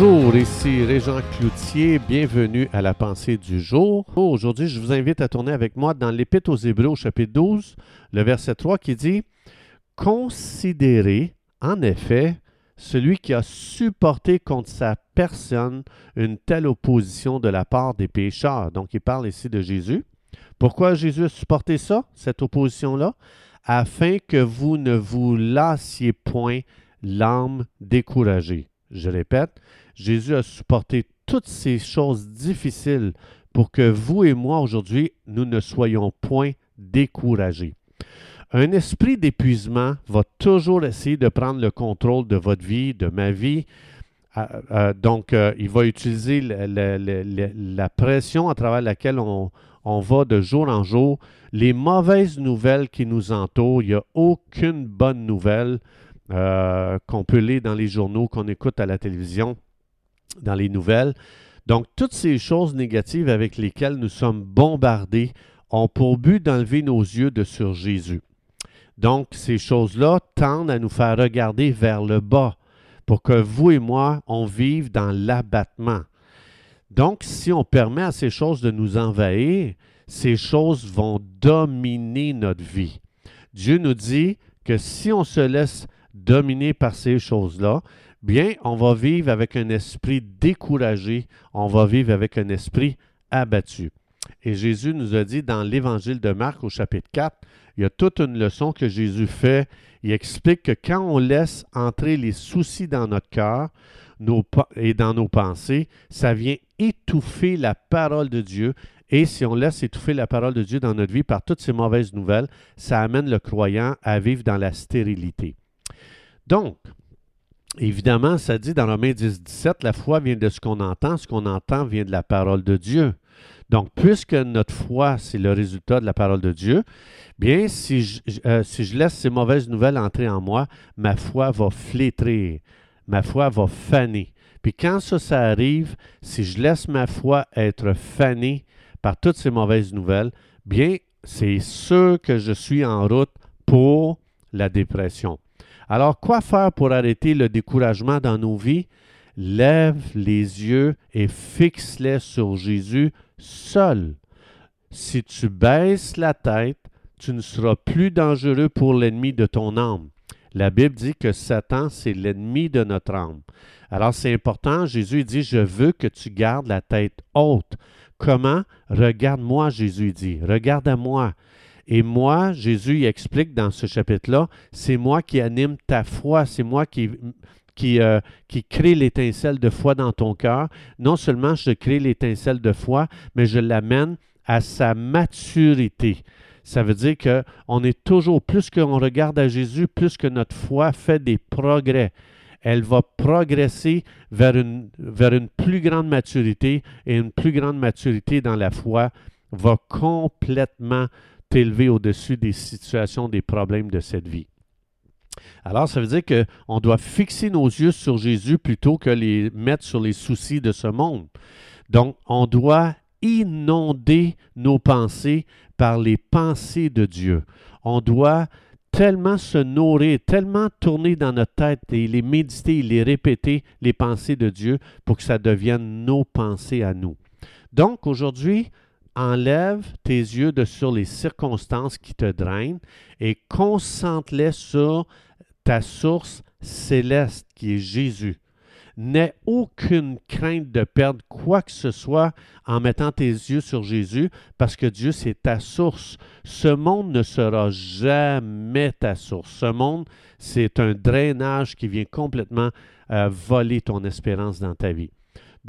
Bonjour, ici Régent Cloutier, bienvenue à la pensée du jour. Aujourd'hui, je vous invite à tourner avec moi dans l'Épître aux Hébreux chapitre 12, le verset 3 qui dit Considérez en effet celui qui a supporté contre sa personne une telle opposition de la part des pécheurs. Donc, il parle ici de Jésus. Pourquoi Jésus a supporté ça, cette opposition-là Afin que vous ne vous lassiez point l'âme découragée. Je répète, Jésus a supporté toutes ces choses difficiles pour que vous et moi aujourd'hui, nous ne soyons point découragés. Un esprit d'épuisement va toujours essayer de prendre le contrôle de votre vie, de ma vie. Ah, euh, donc, euh, il va utiliser la, pression à travers laquelle on, on, va de jour en jour. Les mauvaises nouvelles qui nous entourent, il n'y a aucune bonne nouvelle euh, qu'on peut lire dans les journaux, qu'on écoute à la télévision, dans les nouvelles. Donc, toutes ces choses négatives avec lesquelles nous sommes bombardés ont pour but d'enlever nos yeux de sur Jésus. Donc, ces choses-là tendent à nous faire regarder vers le bas pour que vous et moi, on vive dans l'abattement. Donc, si on permet à ces choses de nous envahir, ces choses vont dominer notre vie. Dieu nous dit que si on se laisse dominé par ces choses-là, bien, on va vivre avec un esprit découragé, on va vivre avec un esprit abattu. Et Jésus nous a dit dans l'évangile de Marc au chapitre 4, il y a toute une leçon que Jésus fait. Il explique que quand on laisse entrer les soucis dans notre cœur et dans nos pensées, ça vient étouffer la parole de Dieu. Et si on laisse étouffer la parole de Dieu dans notre vie par toutes ces mauvaises nouvelles, ça amène le croyant à vivre dans la stérilité. Donc, évidemment, ça dit dans Romains 10, 17, la foi vient de ce qu'on entend, ce qu'on entend vient de la parole de Dieu. Donc, puisque notre foi, c'est le résultat de la parole de Dieu, bien, si je, euh, si je laisse ces mauvaises nouvelles entrer en moi, ma foi va flétrir, ma foi va faner. Puis quand ça, ça arrive, si je laisse ma foi être fanée par toutes ces mauvaises nouvelles, bien, c'est sûr que je suis en route pour la dépression. Alors, quoi faire pour arrêter le découragement dans nos vies? Lève les yeux et fixe-les sur Jésus seul. Si tu baisses la tête, tu ne seras plus dangereux pour l'ennemi de ton âme. La Bible dit que Satan, c'est l'ennemi de notre âme. Alors c'est important, Jésus dit, je veux que tu gardes la tête haute. Comment? Regarde-moi, Jésus dit, regarde à moi. Et moi, Jésus explique dans ce chapitre-là, c'est moi qui anime ta foi, c'est moi qui, euh, qui crée l'étincelle de foi dans ton cœur. Non seulement je crée l'étincelle de foi, mais je l'amène à sa maturité. Ça veut dire qu'on est toujours, plus qu'on regarde à Jésus, plus que notre foi fait des progrès. Elle va progresser vers une, vers une plus grande maturité et une plus grande maturité dans la foi va complètement t'élever au-dessus des situations, des problèmes de cette vie. Alors, ça veut dire qu'on doit fixer nos yeux sur Jésus plutôt que les mettre sur les soucis de ce monde. Donc, on doit inonder nos pensées par les pensées de Dieu. On doit tellement se nourrir, tellement tourner dans notre tête et les méditer, les répéter, les pensées de Dieu pour que ça devienne nos pensées à nous. Donc, aujourd'hui, enlève tes yeux de sur les circonstances qui te drainent et concentre-les sur ta source céleste qui est Jésus. N'aie aucune crainte de perdre quoi que ce soit en mettant tes yeux sur Jésus parce que Dieu, c'est ta source. Ce monde ne sera jamais ta source. Ce monde, c'est un drainage qui vient complètement euh, voler ton espérance dans ta vie.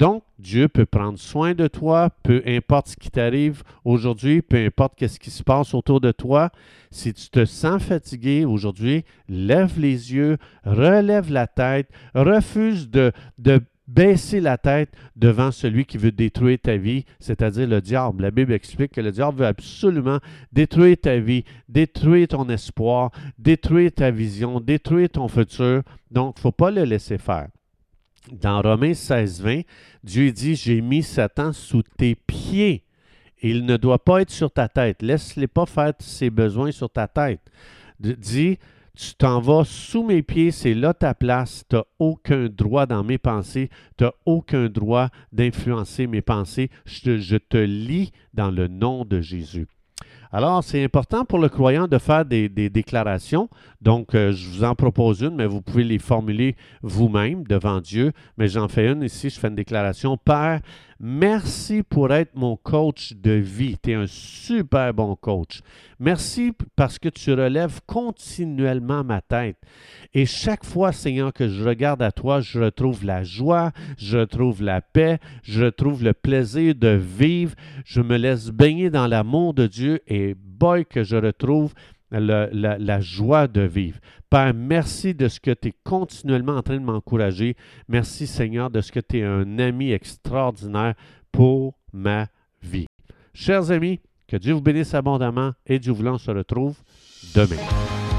Donc, Dieu peut prendre soin de toi, peu importe ce qui t'arrive aujourd'hui, peu importe ce qui se passe autour de toi. Si tu te sens fatigué aujourd'hui, lève les yeux, relève la tête, refuse de, de baisser la tête devant celui qui veut détruire ta vie, c'est-à-dire le diable. La Bible explique que le diable veut absolument détruire ta vie, détruire ton espoir, détruire ta vision, détruire ton futur. Donc, il ne faut pas le laisser faire. Dans Romains 16, 20, Dieu dit, j'ai mis Satan sous tes pieds. Il ne doit pas être sur ta tête. Laisse-les pas faire ses besoins sur ta tête. Dis, Tu t'en vas sous mes pieds, c'est là ta place. Tu n'as aucun droit dans mes pensées. Tu n'as aucun droit d'influencer mes pensées. Je, je te lis dans le nom de Jésus. Alors, c'est important pour le croyant de faire des, déclarations. Donc, euh, je vous en propose une, mais vous pouvez les formuler vous-même devant Dieu. Mais j'en fais une ici, je fais une déclaration. Père, Merci pour être mon coach de vie. Tu es un super bon coach. Merci parce que tu relèves continuellement ma tête. Et chaque fois, Seigneur, que je regarde à toi, je retrouve la joie, je retrouve la paix, je retrouve le plaisir de vivre. Je me laisse baigner dans l'amour de Dieu et boy que je retrouve la, joie de vivre. Père, merci de ce que tu es continuellement en train de m'encourager. Merci Seigneur de ce que tu es un ami extraordinaire pour ma vie. Chers amis, que Dieu vous bénisse abondamment et Dieu voulant, on se retrouve demain.